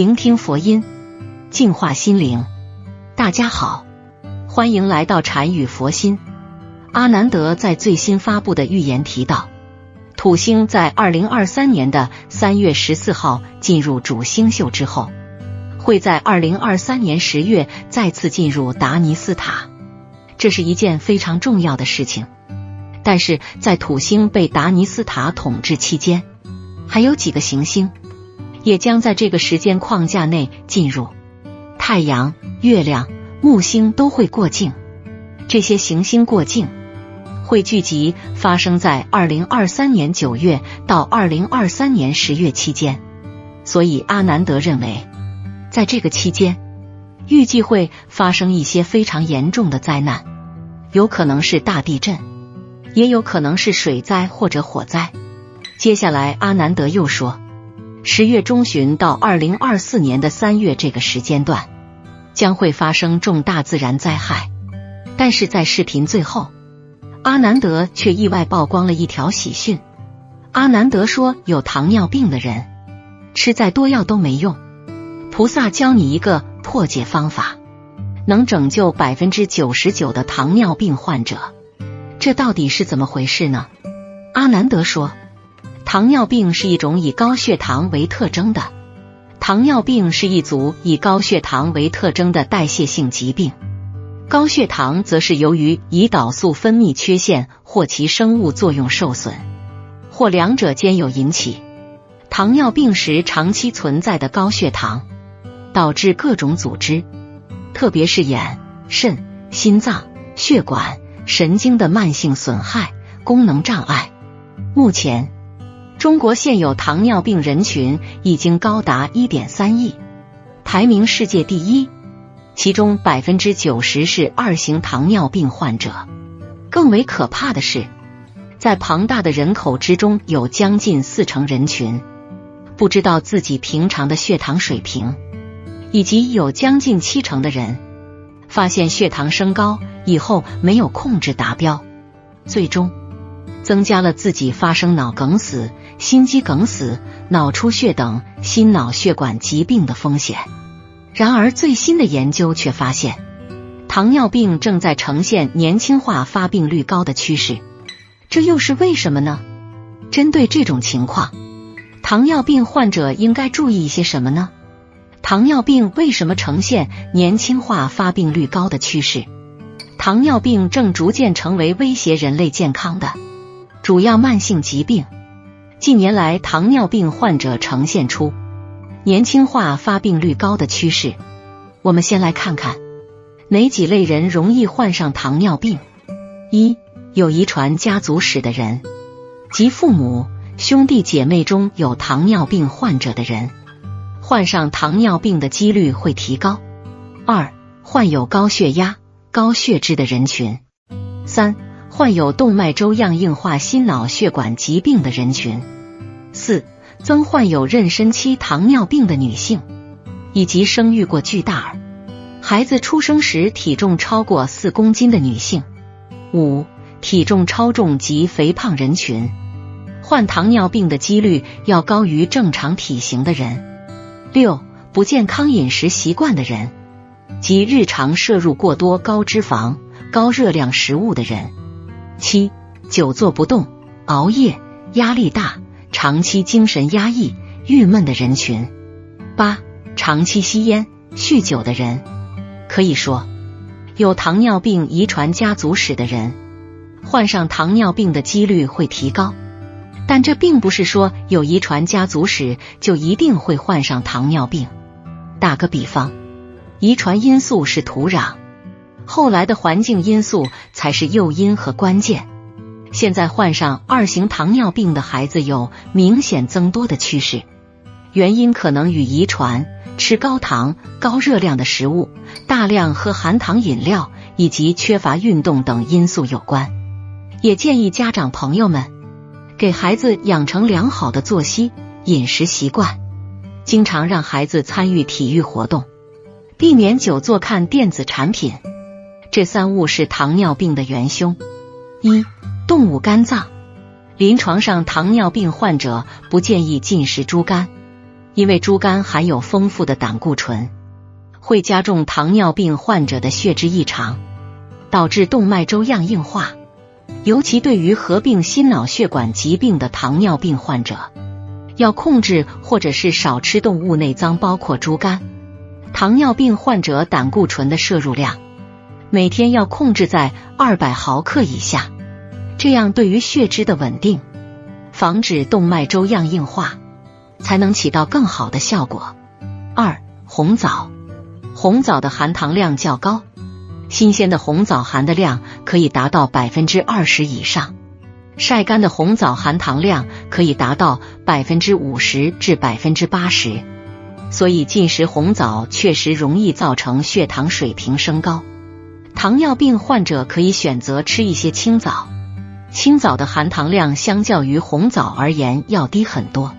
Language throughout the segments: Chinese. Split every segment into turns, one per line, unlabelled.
聆听佛音，净化心灵。大家好，欢迎来到禅语佛心。阿南德在最新发布的预言提到，土星在二零二三年的三月十四号进入主星宿之后，会在二零二三年十月再次进入达尼斯塔，这是一件非常重要的事情。但是在土星被达尼斯塔统治期间，还有几个行星也将在这个时间框架内进入。太阳、月亮、木星都会过境，这些行星过境会聚集发生在二零二三年九月到二零二三年十月期间。所以阿南德认为，在这个期间，预计会发生一些非常严重的灾难，有可能是大地震。也有可能是水灾或者火灾。接下来，阿南德又说，十月中旬到二零二四年的三月这个时间段将会发生重大自然灾害。但是在视频最后，阿南德却意外曝光了一条喜讯。阿南德说，有糖尿病的人吃再多药都没用，菩萨教你一个破解方法，能拯救百分之九十九的糖尿病患者。这到底是怎么回事呢？阿南德说，糖尿病是一种以高血糖为特征的，糖尿病是一组以高血糖为特征的代谢性疾病，高血糖则是由于胰岛素分泌缺陷或其生物作用受损，或两者兼有引起。糖尿病时长期存在的高血糖，导致各种组织，特别是眼、肾、心脏、血管。神经的慢性损害、功能障碍。目前，中国现有糖尿病人群已经高达一点三亿，排名世界第一。其中百分之九十是二型糖尿病患者。更为可怕的是，在庞大的人口之中，有将近四成人群不知道自己平常的血糖水平，以及有将近七成的人。发现血糖升高以后没有控制达标，最终增加了自己发生脑梗死、心肌梗死、脑出血等心脑血管疾病的风险。然而，最新的研究却发现，糖尿病正在呈现年轻化、发病率高的趋势。这又是为什么呢？针对这种情况，糖尿病患者应该注意一些什么呢？糖尿病为什么呈现年轻化、发病率高的趋势？糖尿病正逐渐成为威胁人类健康的主要慢性疾病。近年来，糖尿病患者呈现出年轻化、发病率高的趋势。我们先来看看哪几类人容易患上糖尿病：一、有遗传家族史的人，即父母、兄弟姐妹中有糖尿病患者的人。患上糖尿病的几率会提高。二、患有高血压、高血脂的人群。三、患有动脉粥样硬化心脑血管疾病的人群。四、曾患有妊娠期糖尿病的女性，以及生育过巨大儿孩子出生时体重超过四公斤的女性。五、体重超重及肥胖人群，患糖尿病的几率要高于正常体型的人。六、不健康饮食习惯的人，及日常摄入过多高脂肪、高热量食物的人。七、久坐不动、熬夜、压力大、长期精神压抑、郁闷的人群。八、长期吸烟、酗酒的人。可以说，有糖尿病遗传家族史的人，患上糖尿病的几率会提高。但这并不是说有遗传家族史就一定会患上糖尿病。打个比方，遗传因素是土壤，后来的环境因素才是诱因和关键。现在患上二型糖尿病的孩子有明显增多的趋势，原因可能与遗传、吃高糖、高热量的食物、大量喝含糖饮料以及缺乏运动等因素有关。也建议家长朋友们。给孩子养成良好的作息、饮食习惯，经常让孩子参与体育活动，避免久坐看电子产品。这三物是糖尿病的元凶。一、动物肝脏。临床上，糖尿病患者不建议进食猪肝，因为猪肝含有丰富的胆固醇，会加重糖尿病患者的血脂异常，导致动脉粥样硬化。尤其对于合并心脑血管疾病的糖尿病患者，要控制或者是少吃动物内脏，包括猪肝。糖尿病患者胆固醇的摄入量每天要控制在二百毫克以下，这样对于血脂的稳定，防止动脉粥样硬化。才能起到更好的效果。二、红枣，红枣的含糖量较高，新鲜的红枣含的量可以达到百分之二十以上，晒干的红枣含糖量可以达到百分之五十至百分之八十，所以进食红枣确实容易造成血糖水平升高。糖尿病患者可以选择吃一些青枣，青枣的含糖量相较于红枣而言要低很多。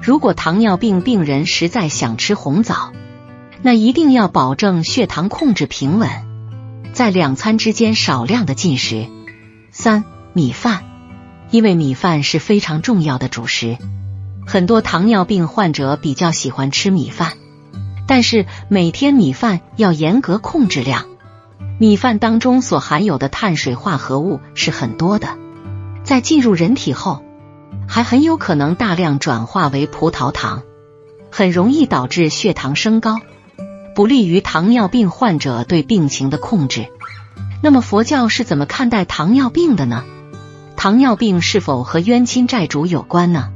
如果糖尿病病人实在想吃红枣，那一定要保证血糖控制平稳，在两餐之间少量的进食。三、米饭，因为米饭是非常重要的主食，很多糖尿病患者比较喜欢吃米饭，但是每天米饭要严格控制量。米饭当中所含有的碳水化合物是很多的，在进入人体后。还很有可能大量转化为葡萄糖，很容易导致血糖升高，不利于糖尿病患者对病情的控制。那么佛教是怎么看待糖尿病的呢？糖尿病是否和冤亲债主有关呢？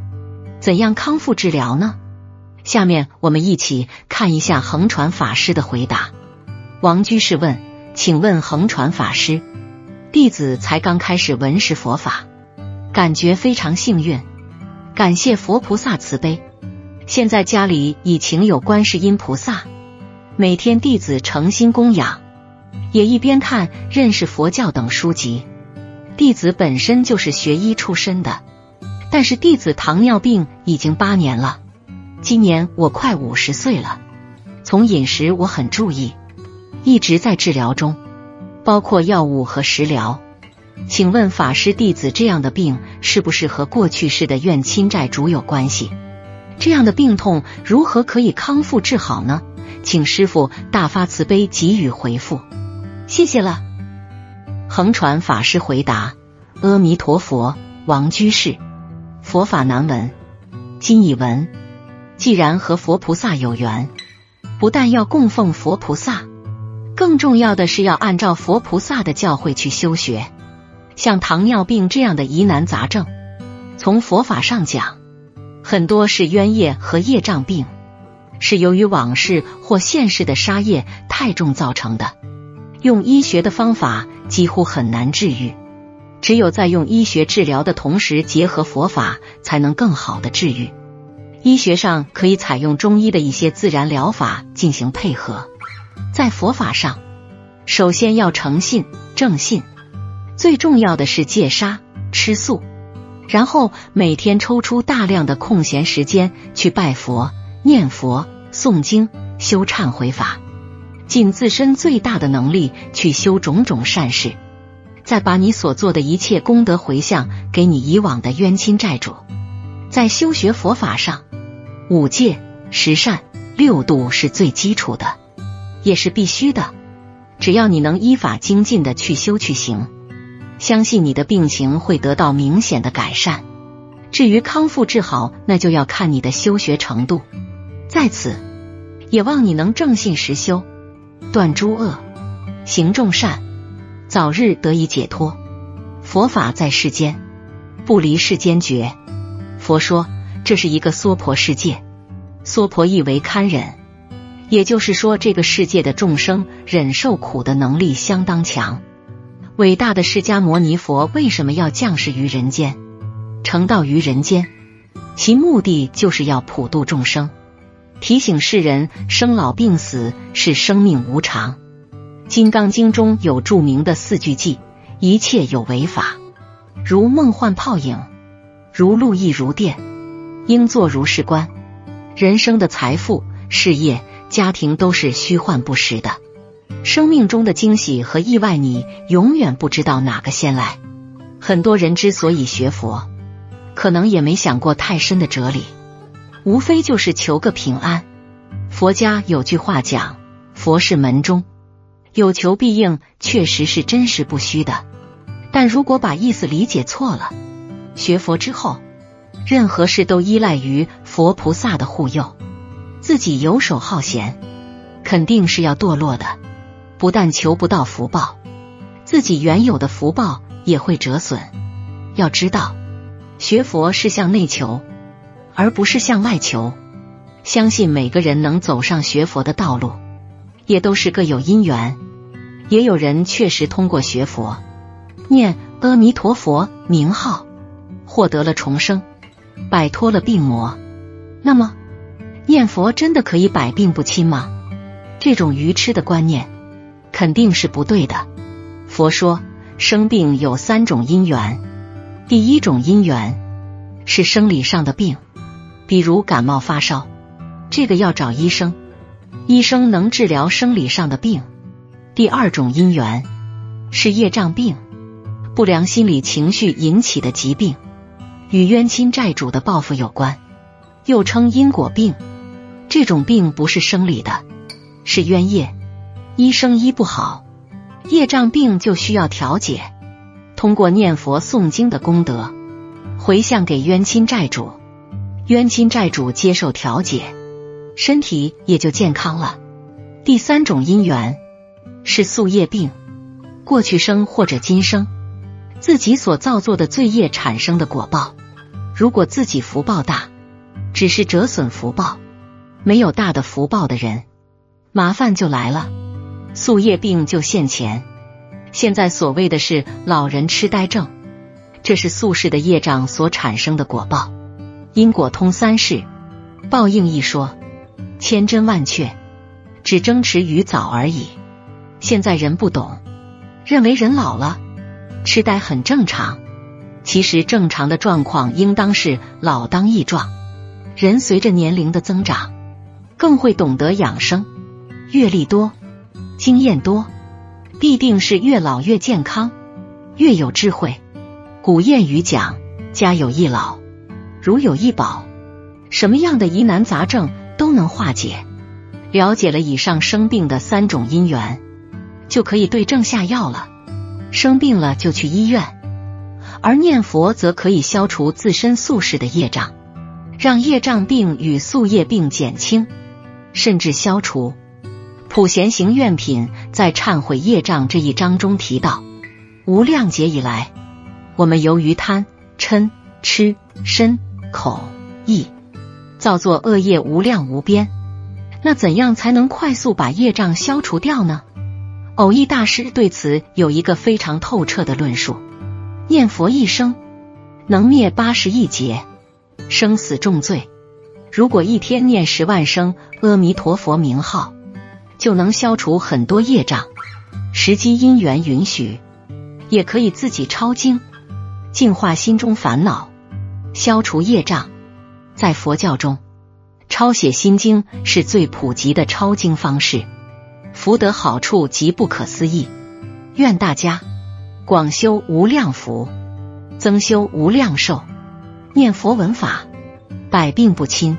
怎样康复治疗呢？下面我们一起看一下横传法师的回答。王居士问：“请问恒传法师，弟子才刚开始闻识佛法。”感觉非常幸运，感谢佛菩萨慈悲。现在家里已请有观世音菩萨，每天弟子诚心供养，也一边看认识佛教等书籍。弟子本身就是学医出身的，但是弟子糖尿病已经八年了，今年我快五十岁了。从饮食我很注意，一直在治疗中，包括药物和食疗。请问法师弟子这样的病是不是和过去世的怨亲债主有关系？这样的病痛如何可以康复治好呢？请师傅大发慈悲给予回复，谢谢了。横传法师回答：阿弥陀佛，王居士，佛法难闻，今已闻。既然和佛菩萨有缘，不但要供奉佛菩萨，更重要的是要按照佛菩萨的教诲去修学。像糖尿病这样的疑难杂症，从佛法上讲，很多是冤业和业障病，是由于往事或现世的杀业太重造成的。用医学的方法几乎很难治愈，只有在用医学治疗的同时结合佛法，才能更好的治愈。医学上可以采用中医的一些自然疗法进行配合，在佛法上，首先要诚信正信。最重要的是戒杀吃素，然后每天抽出大量的空闲时间去拜佛、念佛、诵经、修忏悔法，尽自身最大的能力去修种种善事，再把你所做的一切功德回向给你以往的冤亲债主。在修学佛法上，五戒、十善、六度是最基础的，也是必须的。只要你能依法精进的去修去行。相信你的病情会得到明显的改善。至于康复治好，那就要看你的修学程度。在此，也望你能正信实修，断诸恶，行众善，早日得以解脱。佛法在世间，不离世间觉。佛说这是一个娑婆世界，娑婆意为堪忍，也就是说这个世界的众生忍受苦的能力相当强。伟大的释迦牟尼佛为什么要降世于人间，成道于人间？其目的就是要普度众生，提醒世人生老病死是生命无常。《金刚经》中有著名的四句偈：一切有为法，如梦幻泡影，如露亦如电，应作如是观。人生的财富、事业、家庭都是虚幻不实的。生命中的惊喜和意外，你永远不知道哪个先来。很多人之所以学佛，可能也没想过太深的哲理。无非就是求个平安。佛家有句话讲：“佛是门中，有求必应”，确实是真实不虚的。但如果把意思理解错了，学佛之后，任何事都依赖于佛菩萨的护佑，自己游手好闲，肯定是要堕落的。不但求不到福报，自己原有的福报也会折损。要知道，学佛是向内求，而不是向外求。相信每个人能走上学佛的道路，也都是各有因缘。也有人确实通过学佛，念阿弥陀佛名号，获得了重生，摆脱了病魔。那么，念佛真的可以百病不侵吗？这种愚痴的观念。肯定是不对的。佛说，生病有三种因缘。第一种因缘是生理上的病，比如感冒发烧，这个要找医生，医生能治疗生理上的病。第二种因缘是业障病，不良心理情绪引起的疾病，与冤亲债主的报复有关，又称因果病。这种病不是生理的，是冤业。医生医不好，业障病就需要调解。通过念佛诵经的功德，回向给冤亲债主，冤亲债主接受调解，身体也就健康了。第三种因缘是宿业病，过去生或者今生自己所造作的罪业产生的果报。如果自己福报大，只是折损福报；没有大的福报的人，麻烦就来了。宿业病就现前，现在所谓的是老人痴呆症，这是宿世的业障所产生的果报。因果通三世，报应一说千真万确，只争迟与早而已。现在人不懂，认为人老了痴呆很正常，其实正常的状况应当是老当益壮。人随着年龄的增长，更会懂得养生，阅历多。经验多，必定是越老越健康，越有智慧。古谚语讲：“家有一老，如有一宝。”什么样的疑难杂症都能化解。了解了以上生病的三种因缘，就可以对症下药了。生病了就去医院，而念佛则可以消除自身宿世的业障，让业障病与宿业病减轻，甚至消除。普贤行愿品在忏悔业障这一章中提到，无量劫以来，我们由于贪嗔痴身口意，造作恶业无量无边。那怎样才能快速把业障消除掉呢？偶益大师对此有一个非常透彻的论述：念佛一生能灭八十亿劫生死重罪。如果一天念十万声阿弥陀佛名号。就能消除很多业障。时机因缘允许，也可以自己抄经，净化心中烦恼，消除业障。在佛教中，抄写心经是最普及的抄经方式，福德好处极不可思议。愿大家广修无量福，增修无量寿，念佛闻法，百病不侵，